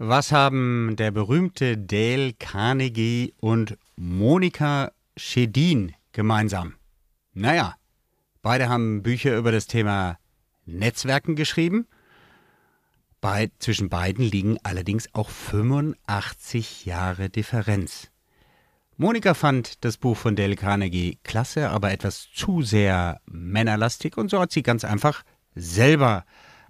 Was haben der berühmte Dale Carnegie und Monika Schedin gemeinsam? Naja, beide haben Bücher über das Thema Netzwerken geschrieben. Bei, zwischen beiden liegen allerdings auch 85 Jahre Differenz. Monika fand das Buch von Dale Carnegie klasse, aber etwas zu sehr männerlastig und so hat sie ganz einfach selber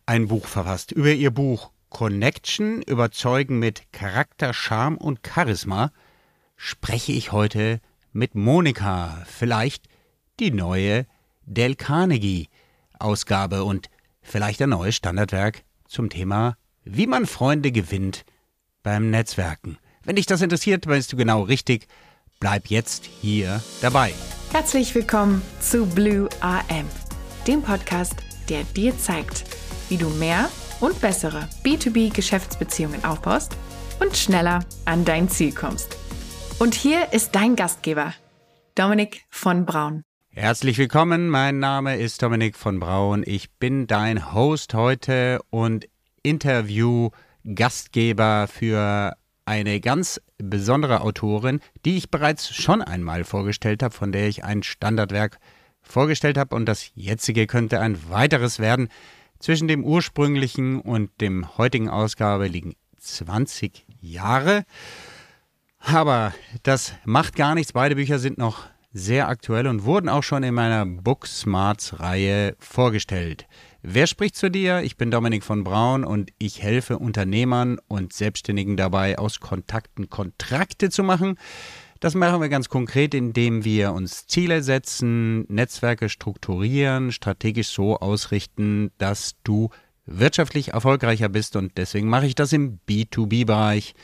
ein Buch verfasst über ihr Buch Connection, Überzeugen mit Charakter, Charme und Charisma, spreche ich heute mit Monika, vielleicht die neue Del Carnegie Ausgabe und vielleicht ein neues Standardwerk zum Thema, wie man Freunde gewinnt beim Netzwerken. Wenn dich das interessiert, bist du genau richtig. Bleib jetzt hier dabei. Herzlich willkommen zu Blue AM, dem Podcast, der dir zeigt, wie du mehr und bessere B2B-Geschäftsbeziehungen aufbaust und schneller an dein Ziel kommst. Und hier ist dein Gastgeber, Dominik von Braun. Herzlich willkommen, mein Name ist Dominik von Braun. Ich bin dein Host heute und Interview-Gastgeber für eine ganz besondere Autorin, die ich bereits schon einmal vorgestellt habe, von der ich ein Standardwerk vorgestellt habe und das jetzige könnte ein weiteres werden. Zwischen dem ursprünglichen und dem heutigen Ausgabe liegen 20 Jahre. Aber das macht gar nichts. Beide Bücher sind noch sehr aktuell und wurden auch schon in meiner Booksmarts-Reihe vorgestellt. Wer spricht zu dir? Ich bin Dominik von Braun und ich helfe Unternehmern und Selbstständigen dabei, aus Kontakten Kontrakte zu machen. Das machen wir ganz konkret, indem wir uns Ziele setzen, Netzwerke strukturieren, strategisch so ausrichten, dass du wirtschaftlich erfolgreicher bist. Und deswegen mache ich das im B2B-Bereich.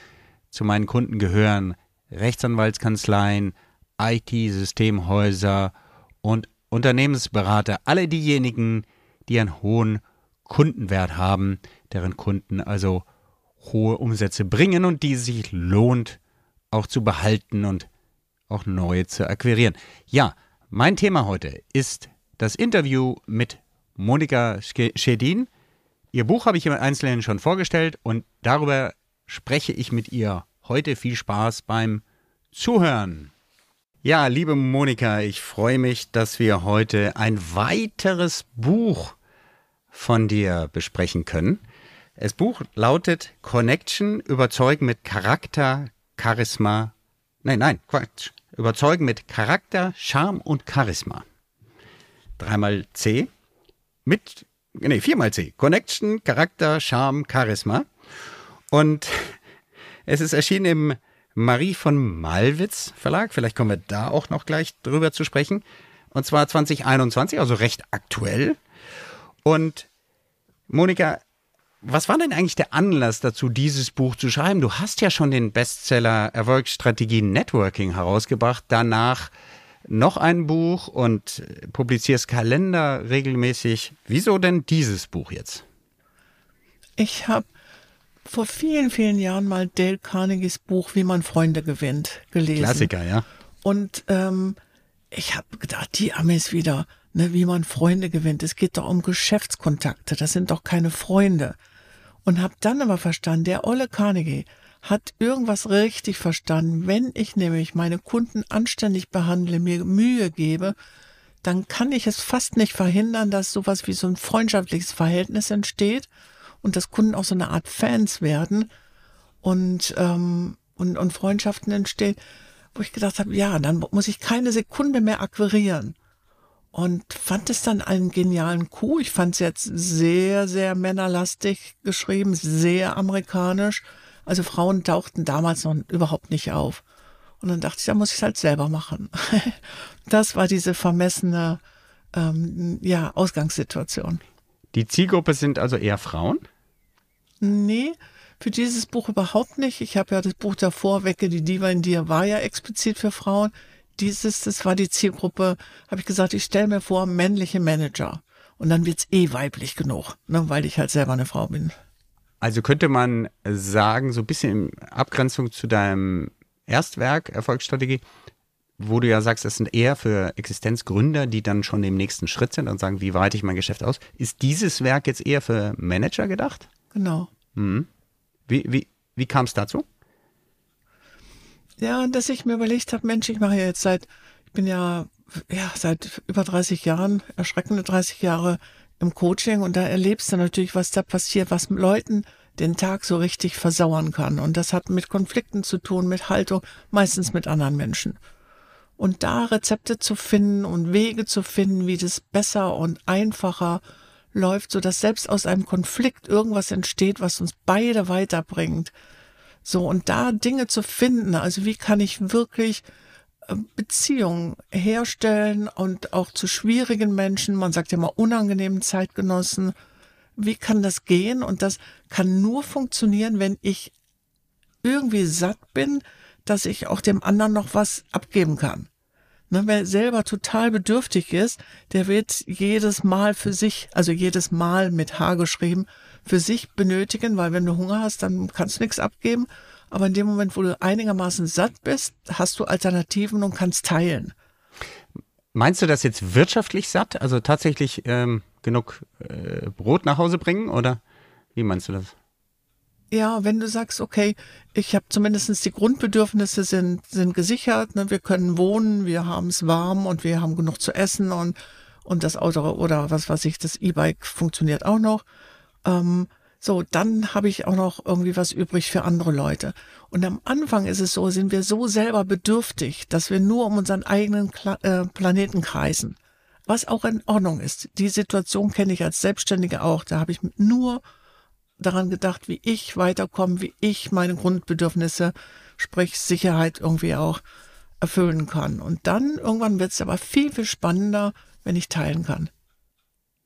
Zu meinen Kunden gehören Rechtsanwaltskanzleien, IT-Systemhäuser und Unternehmensberater. Alle diejenigen, die einen hohen Kundenwert haben, deren Kunden also hohe Umsätze bringen und die sich lohnt auch zu behalten und auch neue zu akquirieren. Ja, mein Thema heute ist das Interview mit Monika Schedin. Ihr Buch habe ich im Einzelnen schon vorgestellt und darüber spreche ich mit ihr heute. Viel Spaß beim Zuhören. Ja, liebe Monika, ich freue mich, dass wir heute ein weiteres Buch von dir besprechen können. Das Buch lautet Connection, überzeugen mit Charakter, Charisma. Nein, nein, Quatsch. Überzeugen mit Charakter, Charme und Charisma. Dreimal C. Mit, nee, viermal C. Connection, Charakter, Charme, Charisma. Und es ist erschienen im Marie von Malwitz Verlag. Vielleicht kommen wir da auch noch gleich drüber zu sprechen. Und zwar 2021, also recht aktuell. Und Monika, was war denn eigentlich der Anlass dazu, dieses Buch zu schreiben? Du hast ja schon den Bestseller Erfolgsstrategie Networking herausgebracht, danach noch ein Buch und publizierst Kalender regelmäßig. Wieso denn dieses Buch jetzt? Ich habe vor vielen, vielen Jahren mal Dale Carnegies Buch Wie man Freunde gewinnt gelesen. Klassiker, ja. Und ähm, ich habe gedacht, die Amis wieder, ne, wie man Freunde gewinnt. Es geht doch um Geschäftskontakte, das sind doch keine Freunde und habe dann aber verstanden, der Olle Carnegie hat irgendwas richtig verstanden. Wenn ich nämlich meine Kunden anständig behandle, mir Mühe gebe, dann kann ich es fast nicht verhindern, dass sowas wie so ein freundschaftliches Verhältnis entsteht und dass Kunden auch so eine Art Fans werden und, ähm, und, und Freundschaften entstehen, wo ich gedacht habe, ja, dann muss ich keine Sekunde mehr akquirieren und fand es dann einen genialen Coup. Ich fand es jetzt sehr, sehr männerlastig geschrieben, sehr amerikanisch. Also Frauen tauchten damals noch überhaupt nicht auf. Und dann dachte ich, da muss ich es halt selber machen. das war diese vermessene ähm, ja, Ausgangssituation. Die Zielgruppe sind also eher Frauen? Nee, für dieses Buch überhaupt nicht. Ich habe ja das Buch davor, Wecke die Diva in dir, war ja explizit für Frauen dieses, das war die Zielgruppe, habe ich gesagt, ich stelle mir vor, männliche Manager. Und dann wird's eh weiblich genug, ne, weil ich halt selber eine Frau bin. Also könnte man sagen, so ein bisschen in Abgrenzung zu deinem Erstwerk, Erfolgsstrategie, wo du ja sagst, das sind eher für Existenzgründer, die dann schon im nächsten Schritt sind und sagen, wie weite ich mein Geschäft aus. Ist dieses Werk jetzt eher für Manager gedacht? Genau. Mhm. Wie, wie, Wie kam es dazu? Ja, dass ich mir überlegt habe, Mensch, ich mache ja jetzt seit, ich bin ja, ja seit über 30 Jahren, erschreckende 30 Jahre im Coaching und da erlebst du natürlich, was da passiert, was Leuten den Tag so richtig versauern kann. Und das hat mit Konflikten zu tun, mit Haltung, meistens mit anderen Menschen. Und da Rezepte zu finden und Wege zu finden, wie das besser und einfacher läuft, so dass selbst aus einem Konflikt irgendwas entsteht, was uns beide weiterbringt. So, und da Dinge zu finden, also wie kann ich wirklich äh, Beziehungen herstellen und auch zu schwierigen Menschen, man sagt ja mal unangenehmen Zeitgenossen, wie kann das gehen? Und das kann nur funktionieren, wenn ich irgendwie satt bin, dass ich auch dem anderen noch was abgeben kann. Ne, wer selber total bedürftig ist, der wird jedes Mal für sich, also jedes Mal mit H geschrieben, für sich benötigen, weil wenn du Hunger hast, dann kannst du nichts abgeben. Aber in dem Moment, wo du einigermaßen satt bist, hast du Alternativen und kannst teilen. Meinst du das jetzt wirtschaftlich satt? Also tatsächlich ähm, genug äh, Brot nach Hause bringen? Oder wie meinst du das? Ja, wenn du sagst, okay, ich habe zumindest die Grundbedürfnisse sind, sind gesichert, ne? wir können wohnen, wir haben es warm und wir haben genug zu essen und, und das Auto oder was weiß ich, das E-Bike funktioniert auch noch. Ähm, so, dann habe ich auch noch irgendwie was übrig für andere Leute. Und am Anfang ist es so, sind wir so selber bedürftig, dass wir nur um unseren eigenen Kla äh, Planeten kreisen. Was auch in Ordnung ist. Die Situation kenne ich als Selbstständige auch. Da habe ich nur daran gedacht, wie ich weiterkomme, wie ich meine Grundbedürfnisse, sprich Sicherheit irgendwie auch erfüllen kann. Und dann irgendwann wird es aber viel, viel spannender, wenn ich teilen kann.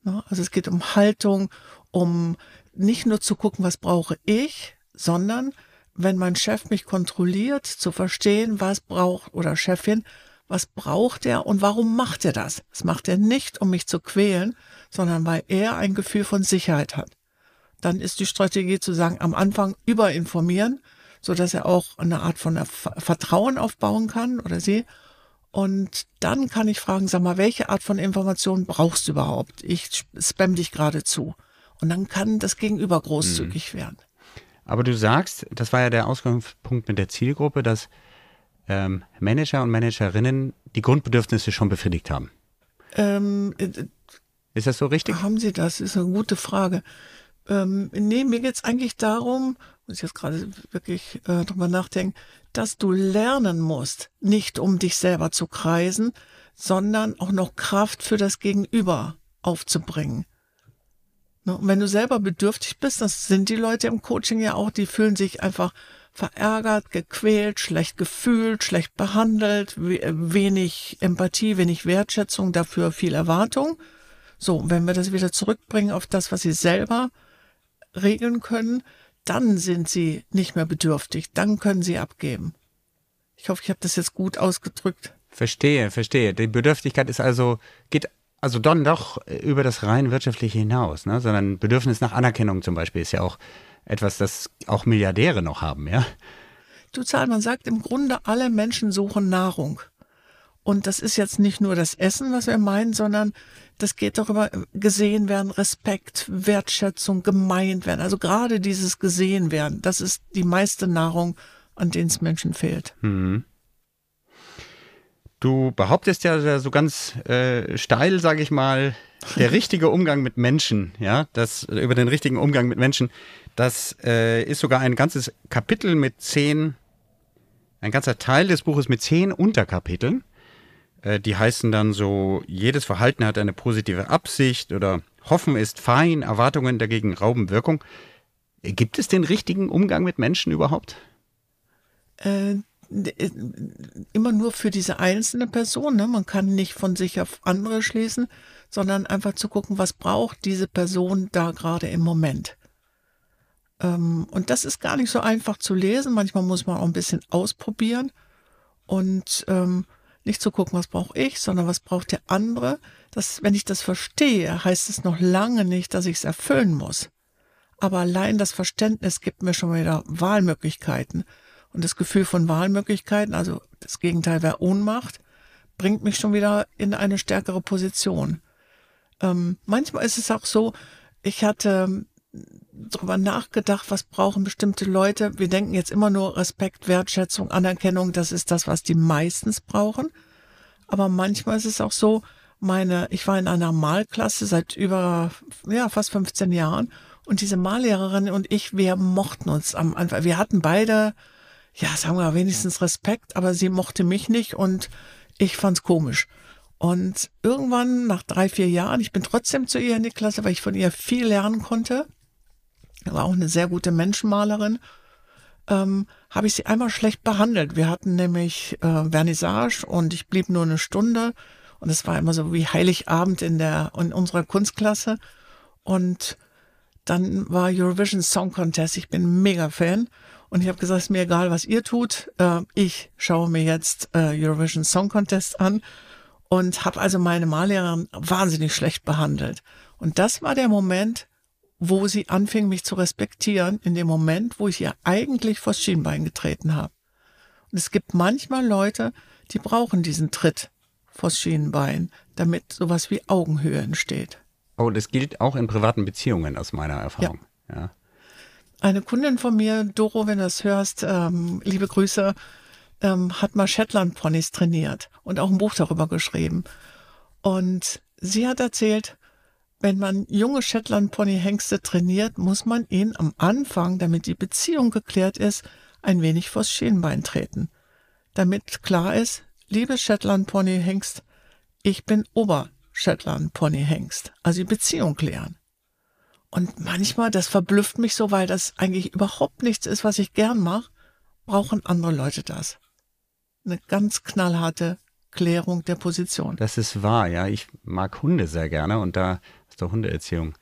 Also es geht um Haltung, um nicht nur zu gucken, was brauche ich, sondern wenn mein Chef mich kontrolliert, zu verstehen, was braucht oder Chefin, was braucht er und warum macht er das? Das macht er nicht, um mich zu quälen, sondern weil er ein Gefühl von Sicherheit hat dann ist die Strategie zu sagen, am Anfang überinformieren, so dass er auch eine Art von Vertrauen aufbauen kann oder sie. Und dann kann ich fragen, sag mal, welche Art von Information brauchst du überhaupt? Ich spam dich gerade zu. Und dann kann das Gegenüber großzügig mhm. werden. Aber du sagst, das war ja der Ausgangspunkt mit der Zielgruppe, dass ähm, Manager und Managerinnen die Grundbedürfnisse schon befriedigt haben. Ähm, äh, ist das so richtig? Haben sie das? Ist eine gute Frage. Ähm, nee, mir geht's eigentlich darum, muss ich jetzt gerade wirklich äh, drüber nachdenken, dass du lernen musst, nicht um dich selber zu kreisen, sondern auch noch Kraft für das Gegenüber aufzubringen. Ne? Und wenn du selber bedürftig bist, das sind die Leute im Coaching ja auch, die fühlen sich einfach verärgert, gequält, schlecht gefühlt, schlecht behandelt, wenig Empathie, wenig Wertschätzung, dafür viel Erwartung. So, wenn wir das wieder zurückbringen auf das, was sie selber regeln können, dann sind sie nicht mehr bedürftig, dann können sie abgeben. Ich hoffe, ich habe das jetzt gut ausgedrückt. Verstehe, verstehe. Die Bedürftigkeit ist also, geht also dann doch über das rein wirtschaftliche hinaus, ne? sondern Bedürfnis nach Anerkennung zum Beispiel ist ja auch etwas, das auch Milliardäre noch haben, ja? Du Zahl, man sagt im Grunde, alle Menschen suchen Nahrung. Und das ist jetzt nicht nur das Essen, was wir meinen, sondern das geht darüber, gesehen werden, Respekt, Wertschätzung, gemeint werden. Also gerade dieses gesehen werden, das ist die meiste Nahrung, an denen es Menschen fehlt. Mhm. Du behauptest ja so ganz äh, steil, sage ich mal, der richtige Umgang mit Menschen, ja, das über den richtigen Umgang mit Menschen, das äh, ist sogar ein ganzes Kapitel mit zehn, ein ganzer Teil des Buches mit zehn Unterkapiteln. Äh, die heißen dann so, jedes Verhalten hat eine positive Absicht oder Hoffen ist fein, Erwartungen dagegen rauben Wirkung. Äh, gibt es den richtigen Umgang mit Menschen überhaupt? Äh, immer nur für diese einzelne Person. Ne? Man kann nicht von sich auf andere schließen, sondern einfach zu gucken, was braucht diese Person da gerade im Moment. Ähm, und das ist gar nicht so einfach zu lesen. Manchmal muss man auch ein bisschen ausprobieren. Und ähm, nicht zu gucken, was brauche ich, sondern was braucht der andere. Das, wenn ich das verstehe, heißt es noch lange nicht, dass ich es erfüllen muss. Aber allein das Verständnis gibt mir schon wieder Wahlmöglichkeiten. Und das Gefühl von Wahlmöglichkeiten, also das Gegenteil wäre Ohnmacht, bringt mich schon wieder in eine stärkere Position. Ähm, manchmal ist es auch so, ich hatte drüber nachgedacht, was brauchen bestimmte Leute. Wir denken jetzt immer nur Respekt, Wertschätzung, Anerkennung, das ist das, was die meistens brauchen. Aber manchmal ist es auch so, meine, ich war in einer Malklasse seit über, ja, fast 15 Jahren und diese Mallehrerin und ich, wir mochten uns am Anfang. Wir hatten beide, ja, sagen wir wenigstens Respekt, aber sie mochte mich nicht und ich fand's komisch. Und irgendwann nach drei, vier Jahren, ich bin trotzdem zu ihr in die Klasse, weil ich von ihr viel lernen konnte, war auch eine sehr gute Menschenmalerin, ähm, habe ich sie einmal schlecht behandelt. Wir hatten nämlich äh, Vernissage und ich blieb nur eine Stunde und es war immer so wie Heiligabend in der in unserer Kunstklasse und dann war Eurovision Song Contest. Ich bin mega Fan. Und ich habe gesagt, es ist mir egal, was ihr tut. Äh, ich schaue mir jetzt äh, Eurovision Song Contest an und habe also meine Mallehrerin wahnsinnig schlecht behandelt. Und das war der Moment, wo sie anfing, mich zu respektieren, in dem Moment, wo ich ihr eigentlich vors Schienbein getreten habe. Und es gibt manchmal Leute, die brauchen diesen Tritt vors Schienbein, damit sowas wie Augenhöhe entsteht. Oh, das gilt auch in privaten Beziehungen aus meiner Erfahrung. Ja. ja. Eine Kundin von mir, Doro, wenn du das hörst, ähm, liebe Grüße, ähm, hat mal Shetland-Ponys trainiert und auch ein Buch darüber geschrieben. Und sie hat erzählt, wenn man junge Shetland-Pony-Hengste trainiert, muss man ihnen am Anfang, damit die Beziehung geklärt ist, ein wenig vors Schienbein treten. Damit klar ist, liebe Shetland-Pony-Hengst, ich bin Ober Shetland Pony Hengst. Also die Beziehung klären. Und manchmal, das verblüfft mich so, weil das eigentlich überhaupt nichts ist, was ich gern mache, brauchen andere Leute das. Eine ganz knallharte Klärung der Position. Das ist wahr, ja. Ich mag Hunde sehr gerne und da aus der Hundeerziehung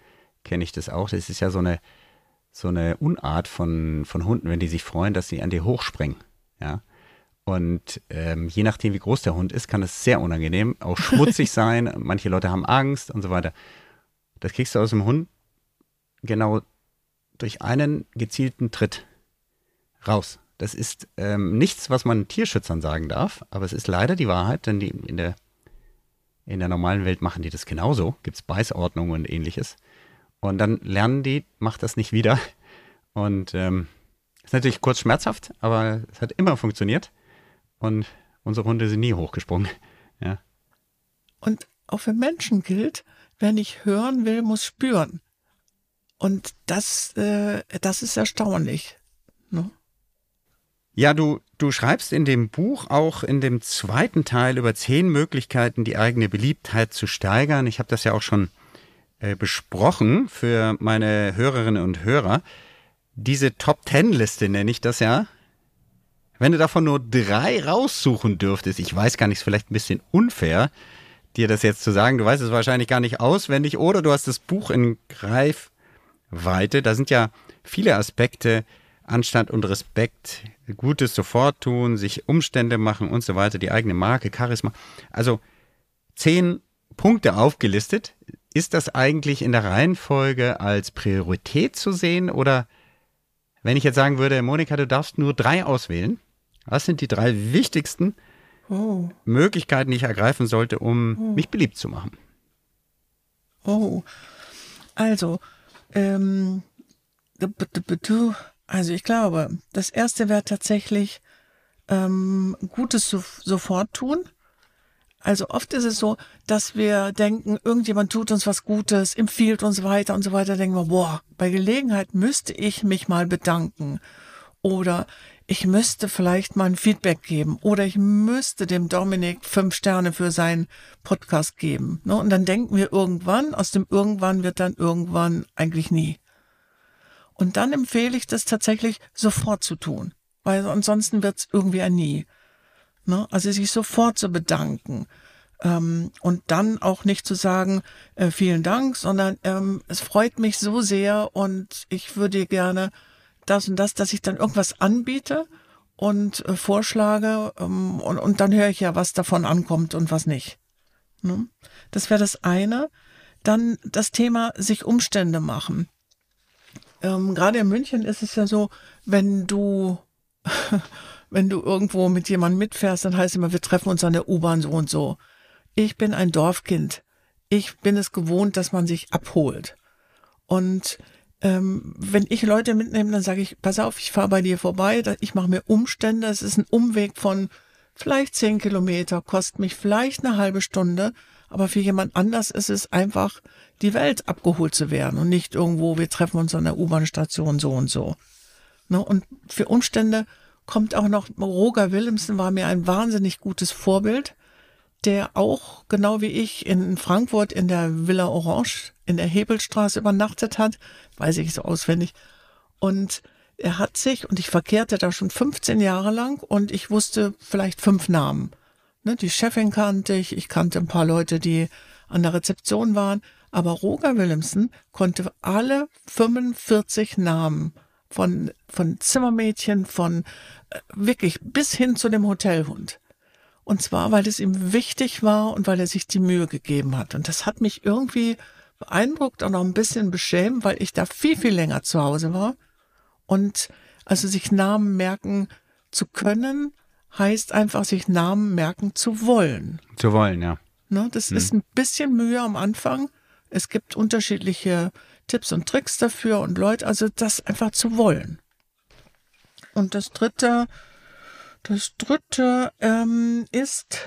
kenne ich das auch. Das ist ja so eine, so eine Unart von, von Hunden, wenn die sich freuen, dass sie an dir hochspringen. Ja. Und ähm, je nachdem, wie groß der Hund ist, kann es sehr unangenehm, auch schmutzig sein. Manche Leute haben Angst und so weiter. Das kriegst du aus dem Hund genau durch einen gezielten Tritt raus. Das ist ähm, nichts, was man Tierschützern sagen darf, aber es ist leider die Wahrheit, denn die in der, in der normalen Welt machen die das genauso. Gibt es Beißordnungen und ähnliches. Und dann lernen die, macht das nicht wieder. Und ähm, ist natürlich kurz schmerzhaft, aber es hat immer funktioniert und unsere Hunde sind nie hochgesprungen. Ja. Und auch für Menschen gilt, wer nicht hören will, muss spüren. Und das, äh, das ist erstaunlich. Ne? Ja, du, du schreibst in dem Buch auch in dem zweiten Teil über zehn Möglichkeiten, die eigene Beliebtheit zu steigern. Ich habe das ja auch schon äh, besprochen für meine Hörerinnen und Hörer. Diese Top-Ten-Liste nenne ich das ja. Wenn du davon nur drei raussuchen dürftest, ich weiß gar nicht, ist vielleicht ein bisschen unfair, dir das jetzt zu sagen, du weißt es wahrscheinlich gar nicht auswendig, oder du hast das Buch in Greifweite, da sind ja viele Aspekte, Anstand und Respekt, Gutes sofort tun, sich Umstände machen und so weiter, die eigene Marke, Charisma. Also zehn Punkte aufgelistet. Ist das eigentlich in der Reihenfolge als Priorität zu sehen oder wenn ich jetzt sagen würde, Monika, du darfst nur drei auswählen, was sind die drei wichtigsten oh. Möglichkeiten, die ich ergreifen sollte, um oh. mich beliebt zu machen? Oh, also, ähm, also ich glaube, das erste wäre tatsächlich ähm, Gutes so, sofort tun. Also oft ist es so, dass wir denken, irgendjemand tut uns was Gutes, empfiehlt uns weiter und so weiter. Denken wir, boah, bei Gelegenheit müsste ich mich mal bedanken. Oder ich müsste vielleicht mal ein Feedback geben oder ich müsste dem Dominik fünf Sterne für seinen Podcast geben. Ne? Und dann denken wir irgendwann, aus dem irgendwann wird dann irgendwann eigentlich nie. Und dann empfehle ich das tatsächlich sofort zu tun, weil ansonsten wird es irgendwie ein nie. Ne? Also sich sofort zu bedanken. Ähm, und dann auch nicht zu sagen, äh, vielen Dank, sondern ähm, es freut mich so sehr und ich würde gerne das und das, dass ich dann irgendwas anbiete und äh, vorschlage ähm, und, und dann höre ich ja, was davon ankommt und was nicht. Ne? Das wäre das eine. Dann das Thema sich Umstände machen. Ähm, Gerade in München ist es ja so, wenn du wenn du irgendwo mit jemandem mitfährst, dann heißt es immer, wir treffen uns an der U-Bahn so und so. Ich bin ein Dorfkind. Ich bin es gewohnt, dass man sich abholt. Und ähm, wenn ich Leute mitnehme, dann sage ich, pass auf, ich fahre bei dir vorbei, ich mache mir Umstände, es ist ein Umweg von vielleicht zehn Kilometer, kostet mich vielleicht eine halbe Stunde, aber für jemand anders ist es einfach, die Welt abgeholt zu werden und nicht irgendwo, wir treffen uns an der U-Bahn-Station so und so. Ne? Und für Umstände kommt auch noch, Roger Willemsen war mir ein wahnsinnig gutes Vorbild, der auch, genau wie ich, in Frankfurt in der Villa Orange in der Hebelstraße übernachtet hat, weiß ich so auswendig. Und er hat sich, und ich verkehrte da schon 15 Jahre lang und ich wusste vielleicht fünf Namen. Ne, die Chefin kannte ich, ich kannte ein paar Leute, die an der Rezeption waren, aber Roger Willemsen konnte alle 45 Namen von, von Zimmermädchen, von äh, wirklich bis hin zu dem Hotelhund. Und zwar, weil es ihm wichtig war und weil er sich die Mühe gegeben hat. Und das hat mich irgendwie beeindruckt und auch ein bisschen beschämt, weil ich da viel, viel länger zu Hause war. Und also sich Namen merken zu können, heißt einfach, sich Namen merken zu wollen. Zu wollen, ja. Ne, das hm. ist ein bisschen Mühe am Anfang. Es gibt unterschiedliche Tipps und Tricks dafür und Leute, also das einfach zu wollen. Und das dritte, das dritte ähm, ist,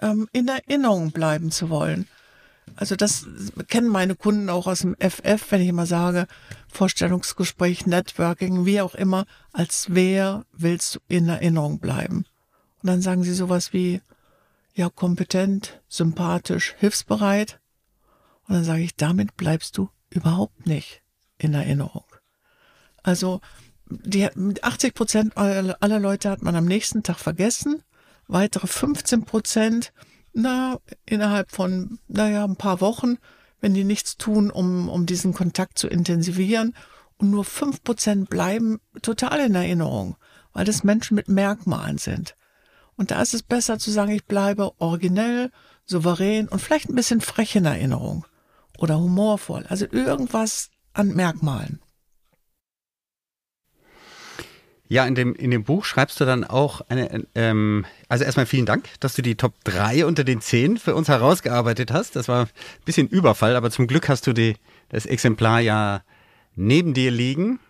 ähm, in Erinnerung bleiben zu wollen. Also das kennen meine Kunden auch aus dem FF, wenn ich immer sage, Vorstellungsgespräch, Networking, wie auch immer, als wer willst du in Erinnerung bleiben? Und dann sagen sie sowas wie, ja, kompetent, sympathisch, hilfsbereit. Und dann sage ich, damit bleibst du überhaupt nicht in Erinnerung. Also die, 80 Prozent aller Leute hat man am nächsten Tag vergessen. Weitere 15 Prozent, na, innerhalb von, naja, ein paar Wochen, wenn die nichts tun, um, um diesen Kontakt zu intensivieren. Und nur 5 Prozent bleiben total in Erinnerung, weil das Menschen mit Merkmalen sind. Und da ist es besser zu sagen, ich bleibe originell, souverän und vielleicht ein bisschen frech in Erinnerung oder humorvoll. Also irgendwas an Merkmalen. Ja, in dem, in dem Buch schreibst du dann auch eine, ähm, also erstmal vielen Dank, dass du die Top 3 unter den 10 für uns herausgearbeitet hast. Das war ein bisschen Überfall, aber zum Glück hast du die, das Exemplar ja neben dir liegen.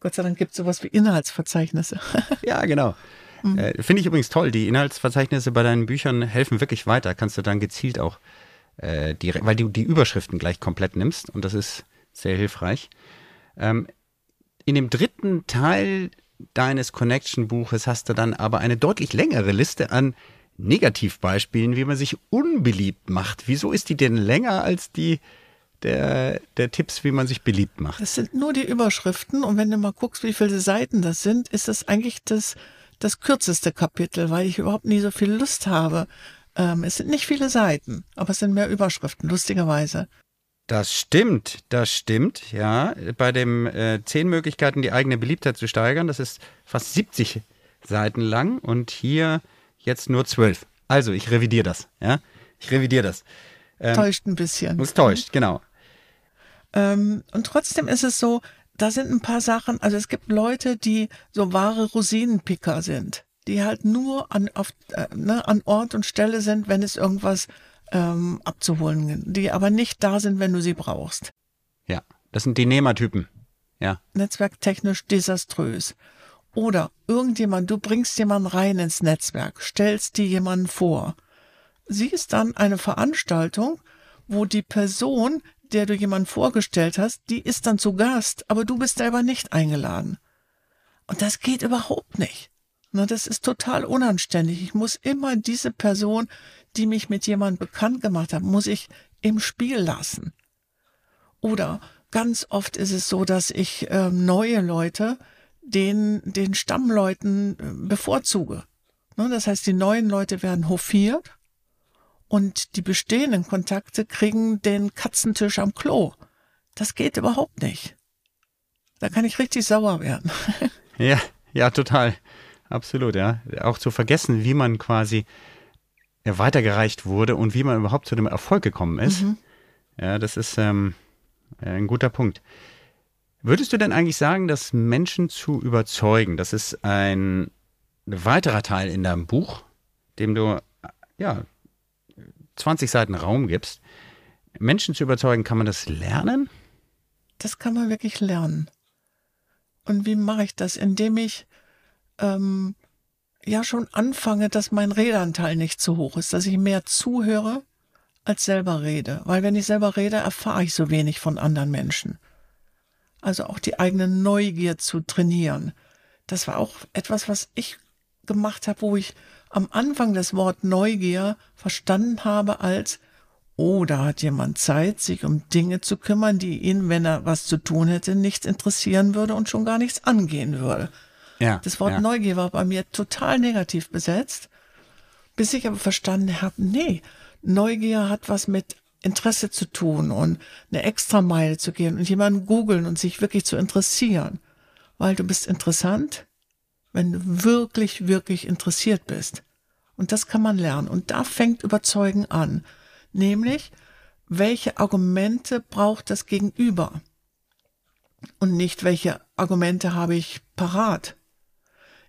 Gott sei Dank gibt es sowas wie Inhaltsverzeichnisse. ja, genau. Mhm. Äh, Finde ich übrigens toll. Die Inhaltsverzeichnisse bei deinen Büchern helfen wirklich weiter. Kannst du dann gezielt auch äh, die, weil du die Überschriften gleich komplett nimmst und das ist sehr hilfreich. Ähm, in dem dritten Teil deines Connection-Buches hast du dann aber eine deutlich längere Liste an Negativbeispielen, wie man sich unbeliebt macht. Wieso ist die denn länger als die der, der Tipps, wie man sich beliebt macht? Das sind nur die Überschriften und wenn du mal guckst, wie viele Seiten das sind, ist das eigentlich das, das kürzeste Kapitel, weil ich überhaupt nie so viel Lust habe, ähm, es sind nicht viele Seiten, aber es sind mehr Überschriften, lustigerweise. Das stimmt, das stimmt, ja. Bei dem äh, zehn Möglichkeiten, die eigene Beliebtheit zu steigern, das ist fast 70 Seiten lang und hier jetzt nur zwölf. Also, ich revidiere das, ja. Ich revidiere das. Ähm, täuscht ein bisschen. Es täuscht, genau. Ähm, und trotzdem ist es so, da sind ein paar Sachen, also es gibt Leute, die so wahre Rosinenpicker sind die halt nur an, auf, äh, ne, an Ort und Stelle sind, wenn es irgendwas ähm, abzuholen die aber nicht da sind, wenn du sie brauchst. Ja, das sind die Nehmertypen. Ja. Netzwerktechnisch desaströs. Oder irgendjemand, du bringst jemanden rein ins Netzwerk, stellst dir jemanden vor. Siehst dann eine Veranstaltung, wo die Person, der du jemanden vorgestellt hast, die ist dann zu Gast, aber du bist selber nicht eingeladen. Und das geht überhaupt nicht. Na, das ist total unanständig. Ich muss immer diese Person, die mich mit jemandem bekannt gemacht hat, muss ich im Spiel lassen. Oder ganz oft ist es so, dass ich äh, neue Leute den, den Stammleuten äh, bevorzuge. Ne, das heißt, die neuen Leute werden hofiert und die bestehenden Kontakte kriegen den Katzentisch am Klo. Das geht überhaupt nicht. Da kann ich richtig sauer werden. Ja, ja, total. Absolut, ja. Auch zu vergessen, wie man quasi weitergereicht wurde und wie man überhaupt zu dem Erfolg gekommen ist. Mhm. Ja, das ist ähm, ein guter Punkt. Würdest du denn eigentlich sagen, dass Menschen zu überzeugen, das ist ein weiterer Teil in deinem Buch, dem du ja 20 Seiten Raum gibst, Menschen zu überzeugen, kann man das lernen? das kann man wirklich lernen. Und wie mache ich das? Indem ich ähm, ja schon anfange, dass mein Redeanteil nicht zu hoch ist, dass ich mehr zuhöre als selber rede. Weil wenn ich selber rede, erfahre ich so wenig von anderen Menschen. Also auch die eigene Neugier zu trainieren. Das war auch etwas, was ich gemacht habe, wo ich am Anfang das Wort Neugier verstanden habe als, oh, da hat jemand Zeit, sich um Dinge zu kümmern, die ihn, wenn er was zu tun hätte, nichts interessieren würde und schon gar nichts angehen würde. Ja, das Wort ja. Neugier war bei mir total negativ besetzt, bis ich aber verstanden habe, nee, Neugier hat was mit Interesse zu tun und eine Extrameile zu gehen und jemanden googeln und sich wirklich zu interessieren. Weil du bist interessant, wenn du wirklich, wirklich interessiert bist. Und das kann man lernen. Und da fängt Überzeugen an. Nämlich, welche Argumente braucht das Gegenüber? Und nicht, welche Argumente habe ich parat?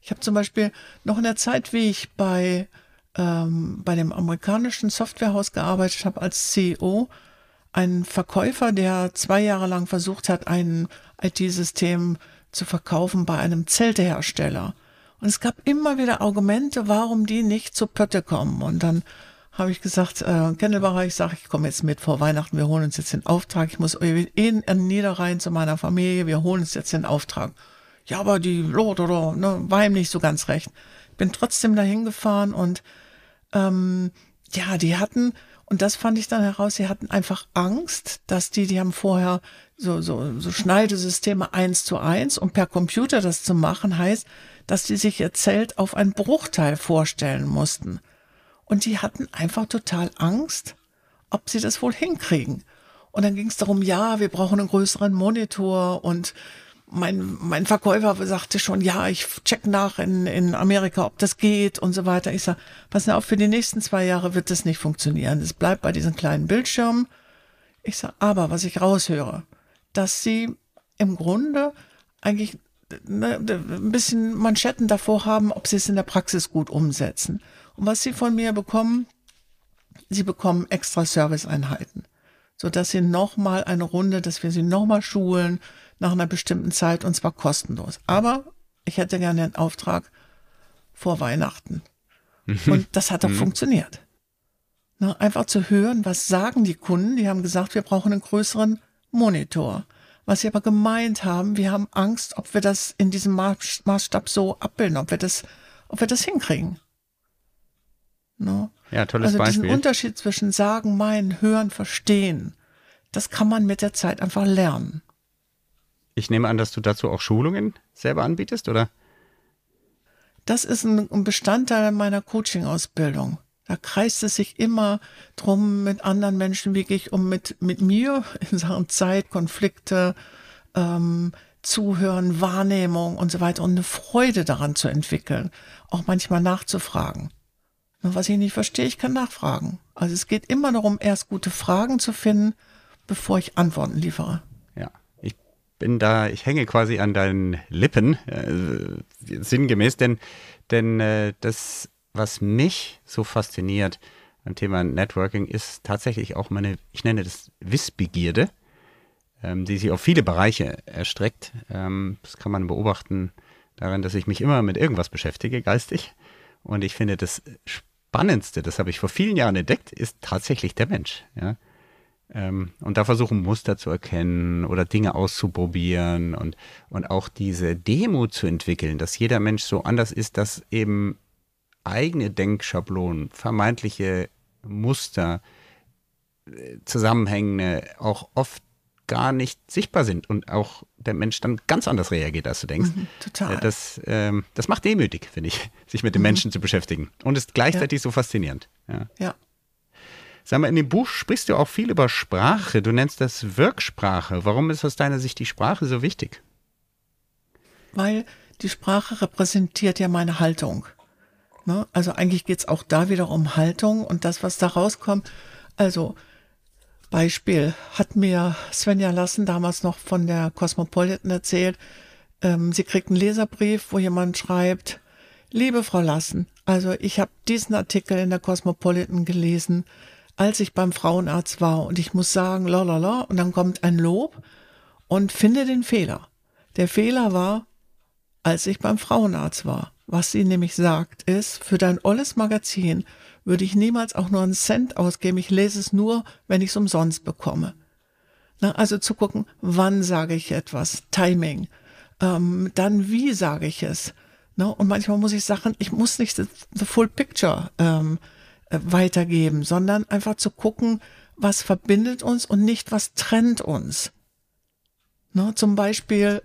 Ich habe zum Beispiel noch in der Zeit, wie ich bei, ähm, bei dem amerikanischen Softwarehaus gearbeitet habe als CEO, einen Verkäufer, der zwei Jahre lang versucht hat, ein IT-System zu verkaufen bei einem Zeltehersteller. Und es gab immer wieder Argumente, warum die nicht zu Pötte kommen. Und dann habe ich gesagt, äh, Kendelbacher, ich sage, ich komme jetzt mit vor Weihnachten, wir holen uns jetzt den Auftrag. Ich muss eh in Niederrhein zu meiner Familie, wir holen uns jetzt den Auftrag. Ja, aber die Lot oder ne, war ihm nicht so ganz recht. Bin trotzdem dahin gefahren und ähm, ja, die hatten und das fand ich dann heraus, sie hatten einfach Angst, dass die, die haben vorher so, so, so Schneidesysteme eins zu eins und per Computer das zu machen, heißt, dass die sich ihr Zelt auf einen Bruchteil vorstellen mussten. Und die hatten einfach total Angst, ob sie das wohl hinkriegen. Und dann ging es darum, ja, wir brauchen einen größeren Monitor und mein, mein Verkäufer sagte schon, ja, ich check nach in, in Amerika, ob das geht und so weiter. Ich sage, pass auf, für die nächsten zwei Jahre wird das nicht funktionieren. Es bleibt bei diesen kleinen Bildschirmen. Ich sage, aber was ich raushöre, dass sie im Grunde eigentlich ne, ein bisschen Manschetten davor haben, ob sie es in der Praxis gut umsetzen. Und was sie von mir bekommen, sie bekommen extra Serviceeinheiten, sodass sie nochmal eine Runde, dass wir sie nochmal schulen, nach einer bestimmten Zeit und zwar kostenlos. Aber ich hätte gerne einen Auftrag vor Weihnachten. Mhm. Und das hat doch mhm. funktioniert. Na, einfach zu hören, was sagen die Kunden? Die haben gesagt, wir brauchen einen größeren Monitor. Was sie aber gemeint haben, wir haben Angst, ob wir das in diesem Maßstab so abbilden, ob wir das, ob wir das hinkriegen. No? Ja, tolles also Beispiel. diesen Unterschied zwischen sagen, meinen, hören, verstehen, das kann man mit der Zeit einfach lernen. Ich nehme an, dass du dazu auch Schulungen selber anbietest, oder? Das ist ein Bestandteil meiner Coaching-Ausbildung. Da kreist es sich immer drum, mit anderen Menschen wie ich um mit, mit mir in Sachen Zeit, Konflikte, ähm, Zuhören, Wahrnehmung und so weiter und eine Freude daran zu entwickeln, auch manchmal nachzufragen. Und was ich nicht verstehe, ich kann nachfragen. Also es geht immer darum, erst gute Fragen zu finden, bevor ich Antworten liefere bin da, ich hänge quasi an deinen Lippen, äh, sinngemäß, denn, denn äh, das, was mich so fasziniert am Thema Networking, ist tatsächlich auch meine, ich nenne das Wissbegierde, ähm, die sich auf viele Bereiche erstreckt. Ähm, das kann man beobachten daran, dass ich mich immer mit irgendwas beschäftige, geistig. Und ich finde, das Spannendste, das habe ich vor vielen Jahren entdeckt, ist tatsächlich der Mensch. Ja? Ähm, und da versuchen Muster zu erkennen oder Dinge auszuprobieren und, und auch diese Demo zu entwickeln, dass jeder Mensch so anders ist, dass eben eigene Denkschablonen, vermeintliche Muster, äh, Zusammenhänge auch oft gar nicht sichtbar sind und auch der Mensch dann ganz anders reagiert, als du denkst. Mhm, total. Äh, das, ähm, das macht demütig, finde ich, sich mit dem mhm. Menschen zu beschäftigen. Und ist gleichzeitig ja. so faszinierend. Ja. ja. Sag mal, in dem Buch sprichst du auch viel über Sprache. Du nennst das Wirksprache. Warum ist aus deiner Sicht die Sprache so wichtig? Weil die Sprache repräsentiert ja meine Haltung. Ne? Also eigentlich geht es auch da wieder um Haltung und das, was da rauskommt. Also Beispiel hat mir Svenja Lassen damals noch von der Cosmopolitan erzählt. Ähm, sie kriegt einen Leserbrief, wo jemand schreibt, liebe Frau Lassen, also ich habe diesen Artikel in der Cosmopolitan gelesen als ich beim Frauenarzt war und ich muss sagen, la und dann kommt ein Lob und finde den Fehler. Der Fehler war, als ich beim Frauenarzt war. Was sie nämlich sagt, ist, für dein olles Magazin würde ich niemals auch nur einen Cent ausgeben. Ich lese es nur, wenn ich es umsonst bekomme. Na, also zu gucken, wann sage ich etwas, Timing, ähm, dann wie sage ich es. Na, und manchmal muss ich Sachen, ich muss nicht the, full picture ähm, äh, weitergeben, sondern einfach zu gucken, was verbindet uns und nicht, was trennt uns. Na, zum Beispiel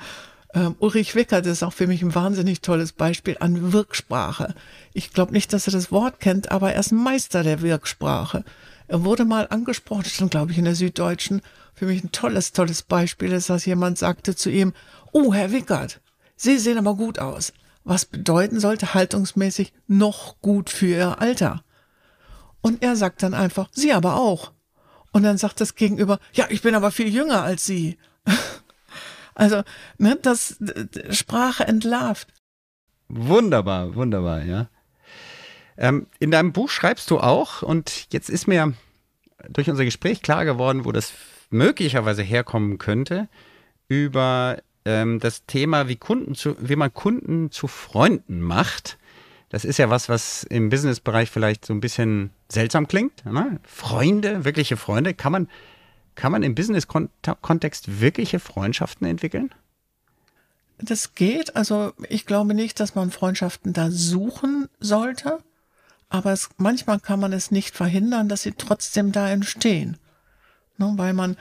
ähm, Ulrich Wickert ist auch für mich ein wahnsinnig tolles Beispiel an Wirksprache. Ich glaube nicht, dass er das Wort kennt, aber er ist Meister der Wirksprache. Er wurde mal angesprochen, stand glaube ich in der Süddeutschen. Für mich ein tolles, tolles Beispiel ist, dass jemand sagte zu ihm, oh, Herr Wickert, Sie sehen aber gut aus. Was bedeuten sollte haltungsmäßig noch gut für Ihr Alter. Und er sagt dann einfach, Sie aber auch. Und dann sagt das Gegenüber, ja, ich bin aber viel jünger als Sie. Also, ne, das Sprache entlarvt. Wunderbar, wunderbar, ja. Ähm, in deinem Buch schreibst du auch, und jetzt ist mir durch unser Gespräch klar geworden, wo das möglicherweise herkommen könnte, über ähm, das Thema, wie Kunden zu, wie man Kunden zu Freunden macht. Das ist ja was, was im Businessbereich vielleicht so ein bisschen seltsam klingt. Ne? Freunde, wirkliche Freunde, kann man kann man im Business-Kontext wirkliche Freundschaften entwickeln? Das geht. Also ich glaube nicht, dass man Freundschaften da suchen sollte. Aber es, manchmal kann man es nicht verhindern, dass sie trotzdem da entstehen. Ne, weil man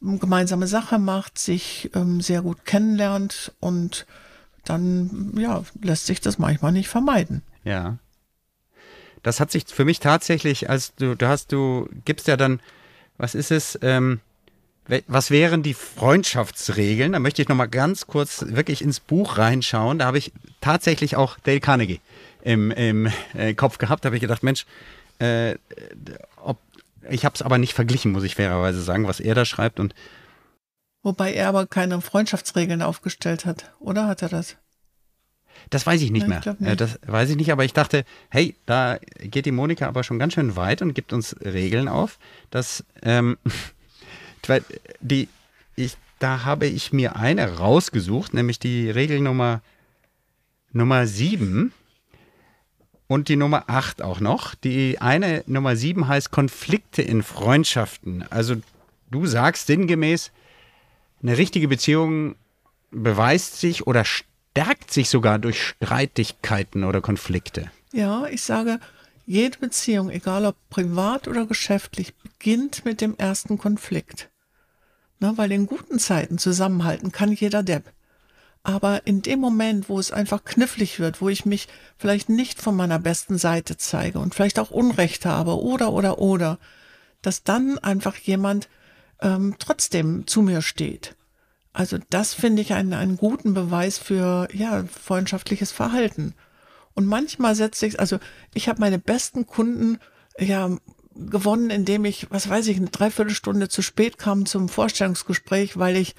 gemeinsame Sache macht, sich ähm, sehr gut kennenlernt und dann ja, lässt sich das manchmal nicht vermeiden. Ja. Das hat sich für mich tatsächlich, als du, du hast, du gibst ja dann was ist es? Ähm, was wären die Freundschaftsregeln? Da möchte ich noch mal ganz kurz wirklich ins Buch reinschauen. Da habe ich tatsächlich auch Dale Carnegie im, im äh, Kopf gehabt. Da habe ich gedacht, Mensch, äh, ob, ich habe es aber nicht verglichen, muss ich fairerweise sagen, was er da schreibt. Und Wobei er aber keine Freundschaftsregeln aufgestellt hat, oder hat er das? Das weiß ich nicht Nein, mehr. Ich nicht. Das weiß ich nicht, aber ich dachte, hey, da geht die Monika aber schon ganz schön weit und gibt uns Regeln auf, dass ähm, die, ich, da habe ich mir eine rausgesucht, nämlich die Regel Nummer, Nummer 7 und die Nummer 8 auch noch. Die eine Nummer 7 heißt Konflikte in Freundschaften. Also du sagst sinngemäß, eine richtige Beziehung beweist sich oder stärkt sich sogar durch Streitigkeiten oder Konflikte. Ja, ich sage, jede Beziehung, egal ob privat oder geschäftlich, beginnt mit dem ersten Konflikt. Na, weil in guten Zeiten zusammenhalten kann jeder Depp. Aber in dem Moment, wo es einfach knifflig wird, wo ich mich vielleicht nicht von meiner besten Seite zeige und vielleicht auch Unrecht habe oder oder oder, dass dann einfach jemand ähm, trotzdem zu mir steht. Also das finde ich einen, einen guten Beweis für ja freundschaftliches Verhalten. Und manchmal setze ich, also ich habe meine besten Kunden ja gewonnen, indem ich, was weiß ich, eine Dreiviertelstunde zu spät kam zum Vorstellungsgespräch, weil ich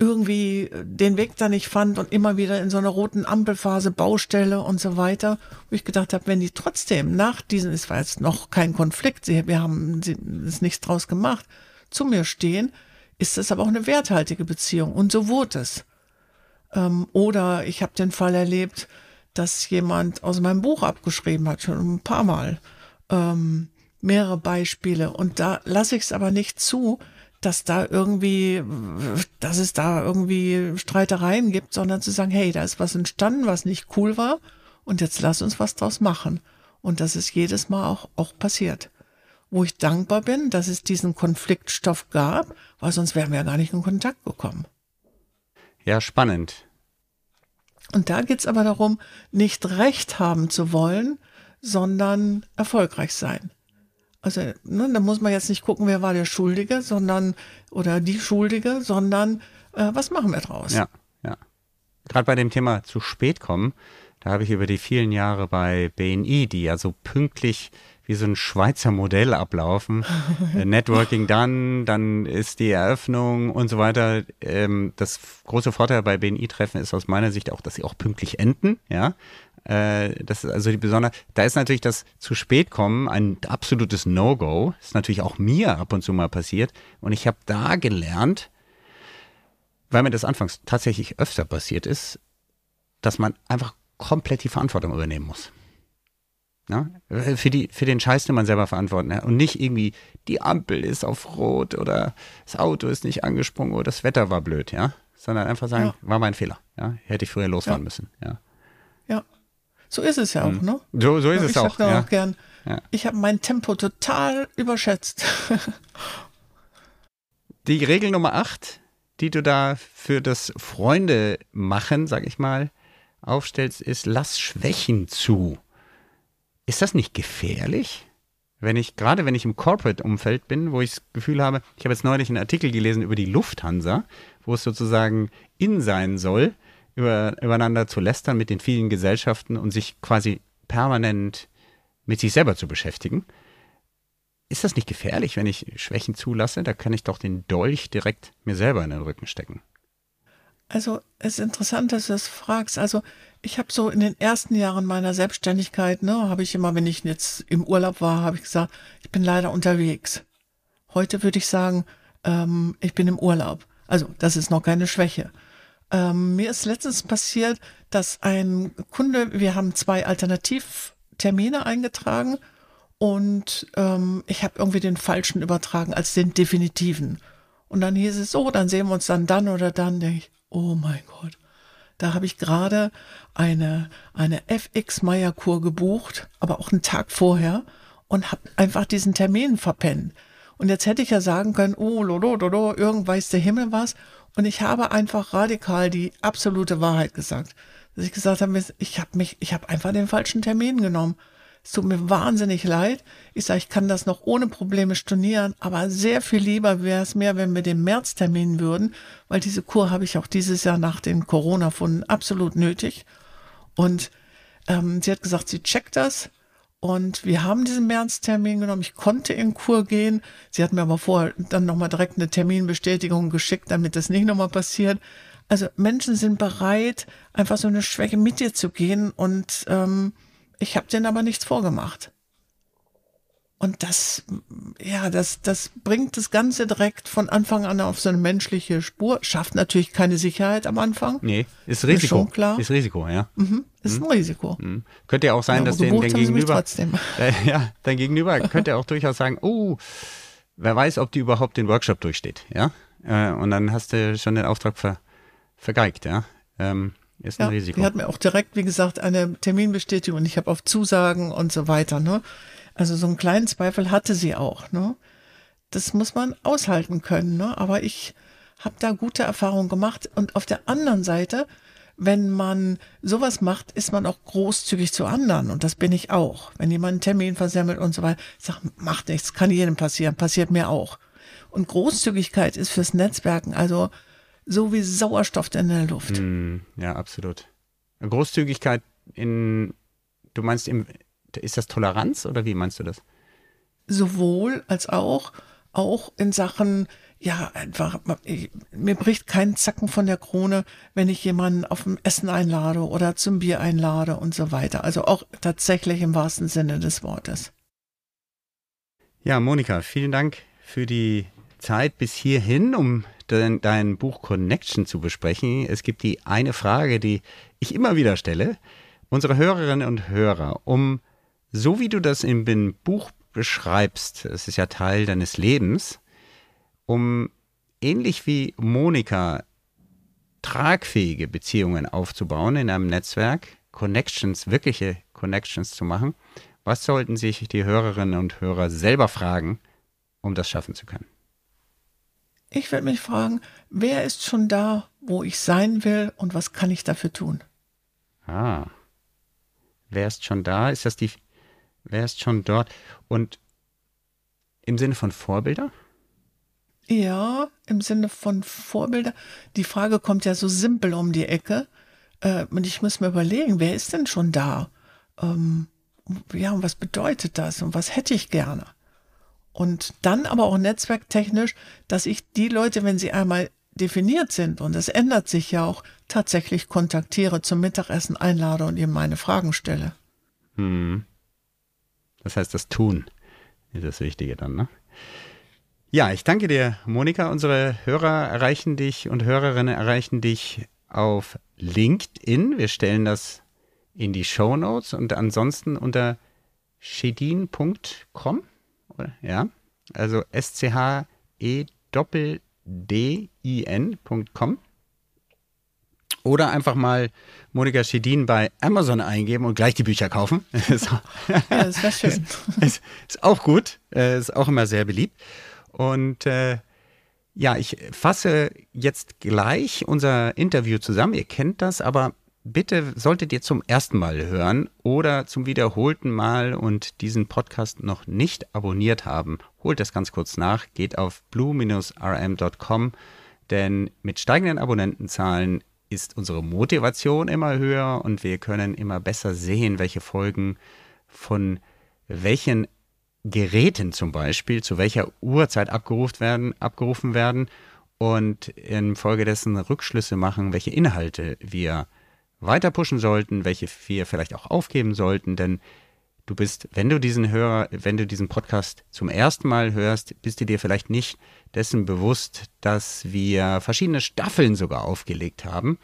irgendwie den Weg da nicht fand und immer wieder in so einer roten Ampelphase Baustelle und so weiter, wo ich gedacht habe, wenn die trotzdem nach diesem, es war jetzt noch kein Konflikt, wir haben es nichts draus gemacht, zu mir stehen, ist es aber auch eine werthaltige Beziehung. Und so wurde es. Ähm, oder ich habe den Fall erlebt, dass jemand aus meinem Buch abgeschrieben hat, schon ein paar Mal. Ähm, mehrere Beispiele. Und da lasse ich es aber nicht zu, dass da irgendwie, dass es da irgendwie Streitereien gibt, sondern zu sagen, hey, da ist was entstanden, was nicht cool war. Und jetzt lass uns was draus machen. Und das ist jedes Mal auch, auch passiert wo ich dankbar bin, dass es diesen Konfliktstoff gab, weil sonst wären wir ja gar nicht in Kontakt gekommen. Ja, spannend. Und da geht es aber darum, nicht recht haben zu wollen, sondern erfolgreich sein. Also, ne, da muss man jetzt nicht gucken, wer war der Schuldige, sondern, oder die Schuldige, sondern äh, was machen wir draus? Ja, ja. Gerade bei dem Thema zu spät kommen, da habe ich über die vielen Jahre bei BNI, die ja so pünktlich wie so ein Schweizer Modell ablaufen. Äh, Networking dann, dann ist die Eröffnung und so weiter. Ähm, das große Vorteil bei BNI-Treffen ist aus meiner Sicht auch, dass sie auch pünktlich enden. Ja, äh, das ist also die besondere. Da ist natürlich das zu spät kommen ein absolutes No-Go. Ist natürlich auch mir ab und zu mal passiert. Und ich habe da gelernt, weil mir das anfangs tatsächlich öfter passiert ist, dass man einfach komplett die Verantwortung übernehmen muss. Ja? Für, die, für den Scheiß, den man selber verantworten hat. Und nicht irgendwie, die Ampel ist auf Rot oder das Auto ist nicht angesprungen oder das Wetter war blöd, ja. Sondern einfach sagen, ja. war mein Fehler. Ja? Hätte ich früher losfahren ja. müssen. Ja. ja. So ist es ja auch, mhm. ne? So, so ist ich es auch. Ja. auch gern, Ich habe mein Tempo total überschätzt. die Regel Nummer 8, die du da für das Freunde machen, sag ich mal, aufstellst, ist, lass Schwächen zu. Ist das nicht gefährlich? Wenn ich, gerade wenn ich im Corporate-Umfeld bin, wo ich das Gefühl habe, ich habe jetzt neulich einen Artikel gelesen über die Lufthansa, wo es sozusagen in sein soll, über, übereinander zu lästern mit den vielen Gesellschaften und sich quasi permanent mit sich selber zu beschäftigen. Ist das nicht gefährlich, wenn ich Schwächen zulasse? Da kann ich doch den Dolch direkt mir selber in den Rücken stecken. Also es ist interessant, dass du das fragst. Also ich habe so in den ersten Jahren meiner Selbstständigkeit, ne, habe ich immer, wenn ich jetzt im Urlaub war, habe ich gesagt, ich bin leider unterwegs. Heute würde ich sagen, ähm, ich bin im Urlaub. Also das ist noch keine Schwäche. Ähm, mir ist letztens passiert, dass ein Kunde, wir haben zwei Alternativtermine eingetragen und ähm, ich habe irgendwie den falschen übertragen als den definitiven. Und dann hieß es so, dann sehen wir uns dann dann oder dann. Denke ich, oh mein Gott, da habe ich gerade eine, eine FX-Meyer-Kur gebucht, aber auch einen Tag vorher und habe einfach diesen Termin verpennt. Und jetzt hätte ich ja sagen können, oh, lolo, lolo, irgend weiß der Himmel was. Und ich habe einfach radikal die absolute Wahrheit gesagt. Dass ich gesagt habe, ich habe mich, ich habe einfach den falschen Termin genommen. Es tut mir wahnsinnig leid. Ich sage, ich kann das noch ohne Probleme stornieren, aber sehr viel lieber wäre es mir, wenn wir den März terminen würden, weil diese Kur habe ich auch dieses Jahr nach den Corona-Funden absolut nötig. Und ähm, sie hat gesagt, sie checkt das. Und wir haben diesen Märztermin genommen. Ich konnte in Kur gehen. Sie hat mir aber vorher dann nochmal direkt eine Terminbestätigung geschickt, damit das nicht nochmal passiert. Also Menschen sind bereit, einfach so eine Schwäche mit dir zu gehen und ähm, ich habe denen aber nichts vorgemacht. Und das, ja, das, das bringt das Ganze direkt von Anfang an auf so eine menschliche Spur. Schafft natürlich keine Sicherheit am Anfang. Nee, ist Risiko. Ist schon klar. Ist Risiko, ja. Mhm, ist mhm. ein Risiko. Mhm. Könnte ja auch sein, ja, dass den, dein Gegenüber, äh, ja, dein Gegenüber könnte auch durchaus sagen, oh, wer weiß, ob die überhaupt den Workshop durchsteht, ja. Äh, und dann hast du schon den Auftrag ver, vergeigt, ja. Ähm, ist ein ja, Risiko. Die hat mir auch direkt, wie gesagt, eine Terminbestätigung und ich habe auf Zusagen und so weiter. Ne? Also so einen kleinen Zweifel hatte sie auch. Ne? Das muss man aushalten können. Ne? Aber ich habe da gute Erfahrungen gemacht. Und auf der anderen Seite, wenn man sowas macht, ist man auch großzügig zu anderen. Und das bin ich auch. Wenn jemand einen Termin versemmelt und so weiter, ich sage, macht nichts, kann jedem passieren, passiert mir auch. Und Großzügigkeit ist fürs Netzwerken, also so wie Sauerstoff in der Luft. Mm, ja, absolut. Großzügigkeit in, du meinst, im, ist das Toleranz oder wie meinst du das? Sowohl als auch, auch in Sachen, ja, einfach, mir bricht kein Zacken von der Krone, wenn ich jemanden auf ein Essen einlade oder zum Bier einlade und so weiter. Also auch tatsächlich im wahrsten Sinne des Wortes. Ja, Monika, vielen Dank für die Zeit bis hierhin, um dein, dein Buch Connection zu besprechen. Es gibt die eine Frage, die ich immer wieder stelle. Unsere Hörerinnen und Hörer, um so wie du das im Buch beschreibst, es ist ja Teil deines Lebens, um ähnlich wie Monika tragfähige Beziehungen aufzubauen in einem Netzwerk, Connections, wirkliche Connections zu machen, was sollten sich die Hörerinnen und Hörer selber fragen, um das schaffen zu können? Ich werde mich fragen, wer ist schon da, wo ich sein will und was kann ich dafür tun? Ah. Wer ist schon da? Ist das die. Wer ist schon dort? Und im Sinne von Vorbilder? Ja, im Sinne von Vorbilder. Die Frage kommt ja so simpel um die Ecke. Äh, und ich muss mir überlegen, wer ist denn schon da? Ähm, ja, und was bedeutet das? Und was hätte ich gerne? Und dann aber auch netzwerktechnisch, dass ich die Leute, wenn sie einmal definiert sind, und es ändert sich ja auch, tatsächlich kontaktiere, zum Mittagessen einlade und ihm meine Fragen stelle. Hm. Das heißt, das Tun ist das Wichtige dann, ne? Ja, ich danke dir, Monika. Unsere Hörer erreichen dich und Hörerinnen erreichen dich auf LinkedIn. Wir stellen das in die Show Notes und ansonsten unter Ja, also S-C-H-E-D-I-N.com. Oder einfach mal Monika Schedin bei Amazon eingeben und gleich die Bücher kaufen. ja, das wäre schön. Ist, ist, auch gut, äh, ist auch immer sehr beliebt. Und äh, ja, ich fasse jetzt gleich unser Interview zusammen. Ihr kennt das, aber bitte solltet ihr zum ersten Mal hören oder zum wiederholten Mal und diesen Podcast noch nicht abonniert haben, holt das ganz kurz nach, geht auf blue-rm.com, denn mit steigenden Abonnentenzahlen ist unsere Motivation immer höher und wir können immer besser sehen, welche Folgen von welchen Geräten zum Beispiel zu welcher Uhrzeit abgerufen werden, abgerufen werden und infolgedessen Rückschlüsse machen, welche Inhalte wir weiter pushen sollten, welche wir vielleicht auch aufgeben sollten, denn du bist, wenn du diesen Hörer, wenn du diesen Podcast zum ersten Mal hörst, bist du dir vielleicht nicht dessen bewusst, dass wir verschiedene Staffeln sogar aufgelegt haben.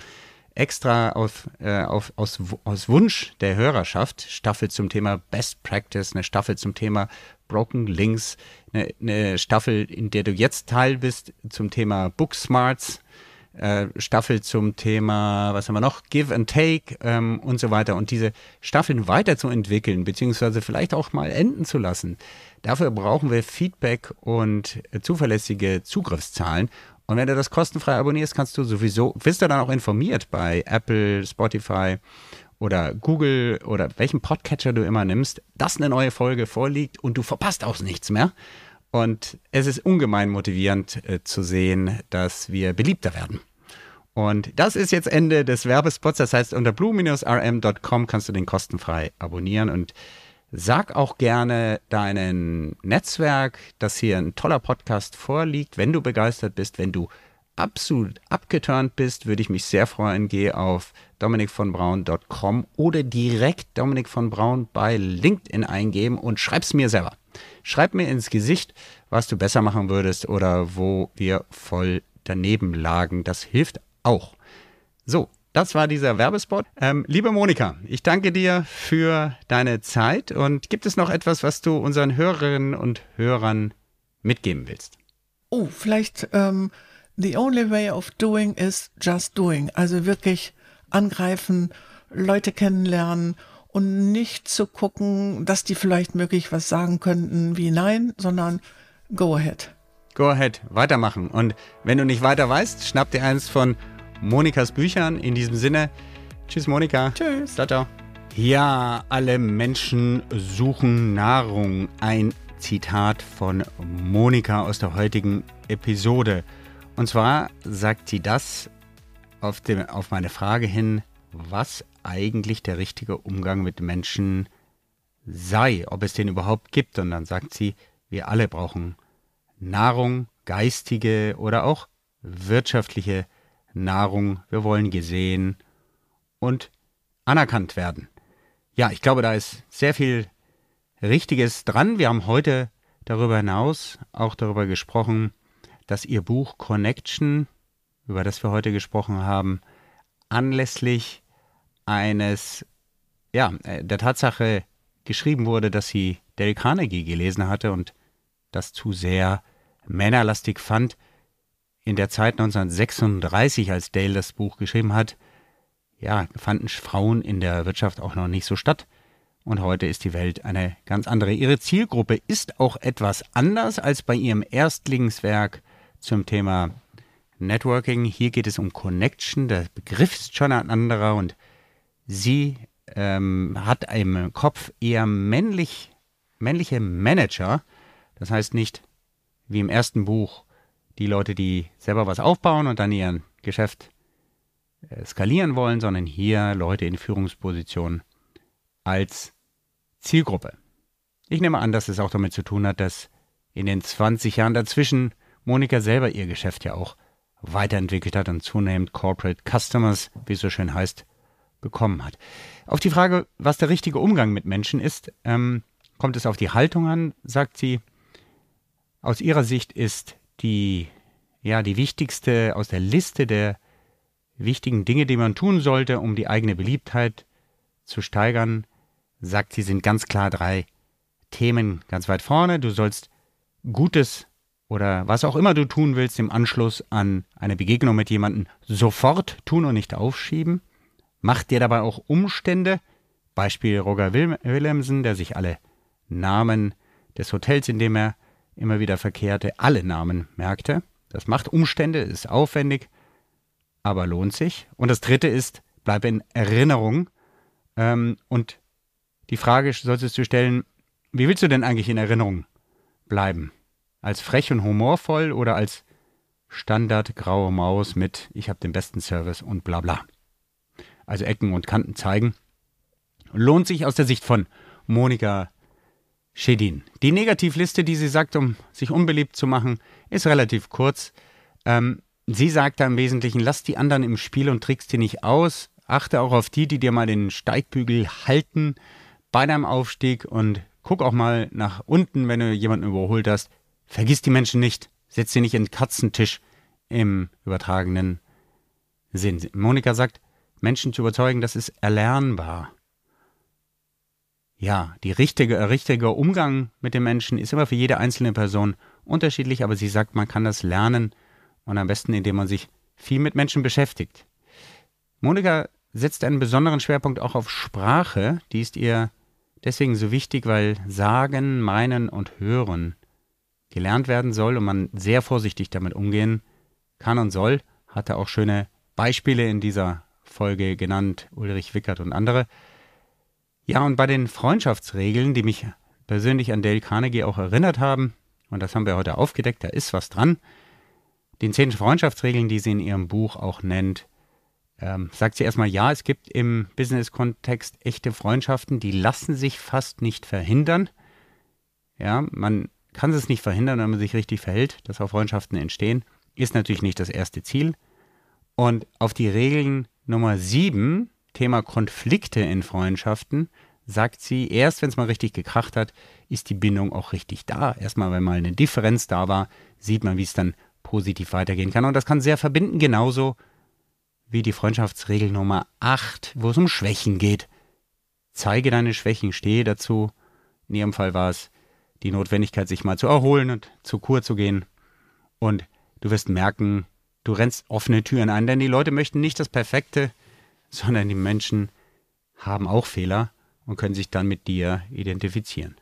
Extra auf, äh, auf, aus, aus Wunsch der Hörerschaft Staffel zum Thema Best Practice, eine Staffel zum Thema Broken Links, eine, eine Staffel, in der du jetzt Teil bist zum Thema Book Smarts, äh, Staffel zum Thema, was haben wir noch, Give and Take ähm, und so weiter. Und diese Staffeln weiterzuentwickeln, beziehungsweise vielleicht auch mal enden zu lassen, dafür brauchen wir Feedback und äh, zuverlässige Zugriffszahlen. Und wenn du das kostenfrei abonnierst, kannst du sowieso, bist du dann auch informiert bei Apple, Spotify oder Google oder welchen Podcatcher du immer nimmst, dass eine neue Folge vorliegt und du verpasst auch nichts mehr. Und es ist ungemein motivierend äh, zu sehen, dass wir beliebter werden. Und das ist jetzt Ende des Werbespots. Das heißt, unter blue-rm.com kannst du den kostenfrei abonnieren und Sag auch gerne deinem Netzwerk, dass hier ein toller Podcast vorliegt. Wenn du begeistert bist, wenn du absolut abgeturnt bist, würde ich mich sehr freuen. Geh auf dominikvonbraun.com oder direkt Dominik von Braun bei LinkedIn eingeben und schreib's mir selber. Schreib mir ins Gesicht, was du besser machen würdest oder wo wir voll daneben lagen. Das hilft auch. So, das war dieser Werbespot. Ähm, liebe Monika, ich danke dir für deine Zeit und gibt es noch etwas, was du unseren Hörerinnen und Hörern mitgeben willst? Oh, vielleicht ähm, the only way of doing is just doing. Also wirklich angreifen, Leute kennenlernen und nicht zu gucken, dass die vielleicht möglich was sagen könnten wie nein, sondern go ahead. Go ahead, weitermachen. Und wenn du nicht weiter weißt, schnapp dir eins von Monikas Büchern. In diesem Sinne, tschüss Monika. Tschüss. Ciao, ciao. Ja, alle Menschen suchen Nahrung. Ein Zitat von Monika aus der heutigen Episode. Und zwar sagt sie das auf, dem, auf meine Frage hin, was eigentlich der richtige Umgang mit Menschen sei, ob es den überhaupt gibt. Und dann sagt sie, wir alle brauchen Nahrung, geistige oder auch wirtschaftliche Nahrung, wir wollen gesehen und anerkannt werden. Ja, ich glaube, da ist sehr viel Richtiges dran. Wir haben heute darüber hinaus auch darüber gesprochen, dass Ihr Buch Connection, über das wir heute gesprochen haben, anlässlich eines, ja, äh, der Tatsache geschrieben wurde, dass sie Dale Carnegie gelesen hatte und das zu sehr männerlastig fand in der Zeit 1936, als Dale das Buch geschrieben hat, ja, fanden Frauen in der Wirtschaft auch noch nicht so statt. Und heute ist die Welt eine ganz andere. Ihre Zielgruppe ist auch etwas anders als bei ihrem Erstlingswerk zum Thema Networking. Hier geht es um Connection. Der Begriff ist schon ein anderer und sie ähm, hat im Kopf eher männlich, männliche Manager. Das heißt nicht wie im ersten Buch die Leute, die selber was aufbauen und dann ihr Geschäft äh, skalieren wollen, sondern hier Leute in Führungspositionen als Zielgruppe. Ich nehme an, dass es auch damit zu tun hat, dass in den 20 Jahren dazwischen Monika selber ihr Geschäft ja auch weiterentwickelt hat und zunehmend Corporate Customers, wie es so schön heißt, bekommen hat. Auf die Frage, was der richtige Umgang mit Menschen ist, ähm, kommt es auf die Haltung an, sagt sie, aus ihrer Sicht ist die, ja, die wichtigste aus der Liste der wichtigen Dinge, die man tun sollte, um die eigene Beliebtheit zu steigern, sagt sie, sind ganz klar drei Themen ganz weit vorne. Du sollst Gutes oder was auch immer du tun willst im Anschluss an eine Begegnung mit jemandem sofort tun und nicht aufschieben. Mach dir dabei auch Umstände. Beispiel Roger Willemsen, der sich alle Namen des Hotels, in dem er immer wieder verkehrte, alle Namen merkte. Das macht Umstände, ist aufwendig, aber lohnt sich. Und das dritte ist, bleib in Erinnerung. Ähm, und die Frage solltest du stellen, wie willst du denn eigentlich in Erinnerung bleiben? Als frech und humorvoll oder als Standard graue Maus mit ich habe den besten Service und bla bla. Also Ecken und Kanten zeigen. Lohnt sich aus der Sicht von Monika Schedin. Die Negativliste, die sie sagt, um sich unbeliebt zu machen, ist relativ kurz. Ähm, Sie sagt da im Wesentlichen, lass die anderen im Spiel und trickst die nicht aus. Achte auch auf die, die dir mal den Steigbügel halten bei deinem Aufstieg und guck auch mal nach unten, wenn du jemanden überholt hast. Vergiss die Menschen nicht. Setz sie nicht in den Katzentisch im übertragenen Sinn. Monika sagt, Menschen zu überzeugen, das ist erlernbar. Ja, die richtige, richtige Umgang mit den Menschen ist immer für jede einzelne Person unterschiedlich, aber sie sagt, man kann das lernen und am besten, indem man sich viel mit Menschen beschäftigt. Monika setzt einen besonderen Schwerpunkt auch auf Sprache. Die ist ihr deswegen so wichtig, weil Sagen, Meinen und Hören gelernt werden soll und man sehr vorsichtig damit umgehen kann und soll. Hatte auch schöne Beispiele in dieser Folge genannt, Ulrich Wickert und andere. Ja, und bei den Freundschaftsregeln, die mich persönlich an Dale Carnegie auch erinnert haben, und das haben wir heute aufgedeckt, da ist was dran, den zehn Freundschaftsregeln, die sie in ihrem Buch auch nennt, ähm, sagt sie erstmal, ja, es gibt im Business-Kontext echte Freundschaften, die lassen sich fast nicht verhindern. Ja, man kann es nicht verhindern, wenn man sich richtig verhält, dass auch Freundschaften entstehen. Ist natürlich nicht das erste Ziel. Und auf die Regeln Nummer sieben, Thema Konflikte in Freundschaften, sagt sie, erst wenn es mal richtig gekracht hat, ist die Bindung auch richtig da. Erstmal, wenn mal eine Differenz da war, sieht man, wie es dann positiv weitergehen kann. Und das kann sehr verbinden, genauso wie die Freundschaftsregel Nummer 8, wo es um Schwächen geht. Zeige deine Schwächen, stehe dazu. In ihrem Fall war es die Notwendigkeit, sich mal zu erholen und zur Kur zu gehen. Und du wirst merken, du rennst offene Türen ein, denn die Leute möchten nicht das Perfekte, sondern die Menschen haben auch Fehler und können sich dann mit dir identifizieren.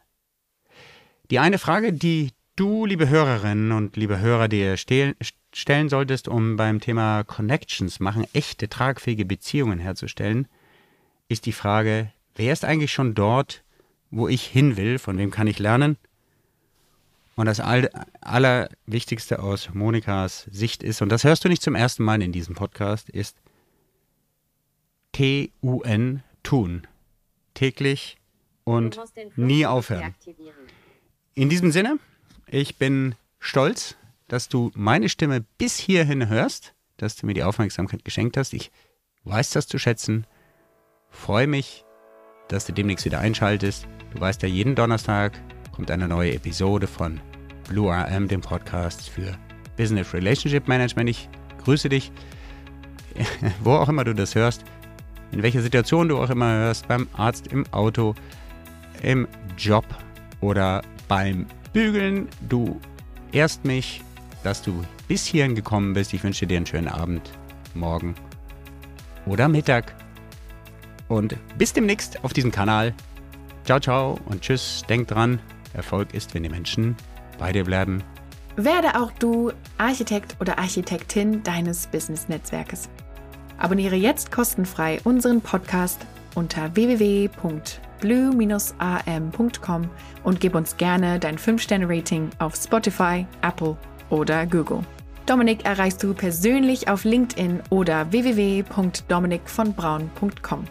Die eine Frage, die du, liebe Hörerinnen und liebe Hörer, dir stellen solltest, um beim Thema Connections machen, echte tragfähige Beziehungen herzustellen, ist die Frage, wer ist eigentlich schon dort, wo ich hin will, von wem kann ich lernen? Und das Allerwichtigste aus Monikas Sicht ist, und das hörst du nicht zum ersten Mal in diesem Podcast, ist T-U-N, tun. Täglich und nie aufhören. In diesem Sinne, ich bin stolz, dass du meine Stimme bis hierhin hörst, dass du mir die Aufmerksamkeit geschenkt hast. Ich weiß das zu schätzen. Freue mich, dass du demnächst wieder einschaltest. Du weißt ja, jeden Donnerstag kommt eine neue Episode von Blue RM, dem Podcast für Business Relationship Management. Ich grüße dich, wo auch immer du das hörst, in welcher Situation du auch immer hörst, beim Arzt, im Auto, im Job oder beim Bügeln. Du ehrst mich, dass du bis hierhin gekommen bist. Ich wünsche dir einen schönen Abend, morgen oder Mittag. Und bis demnächst auf diesem Kanal. Ciao, ciao und tschüss. Denk dran, Erfolg ist, wenn die Menschen bei dir bleiben. Werde auch du Architekt oder Architektin deines Business-Netzwerkes. Abonniere jetzt kostenfrei unseren Podcast unter www blue-am.com und gib uns gerne dein 5-Sterne-Rating auf Spotify, Apple oder Google. Dominik erreichst du persönlich auf LinkedIn oder www.dominikvonbraun.com.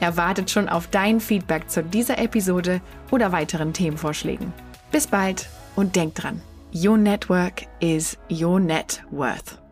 Er wartet schon auf dein Feedback zu dieser Episode oder weiteren Themenvorschlägen. Bis bald und denk dran, your network is your net worth.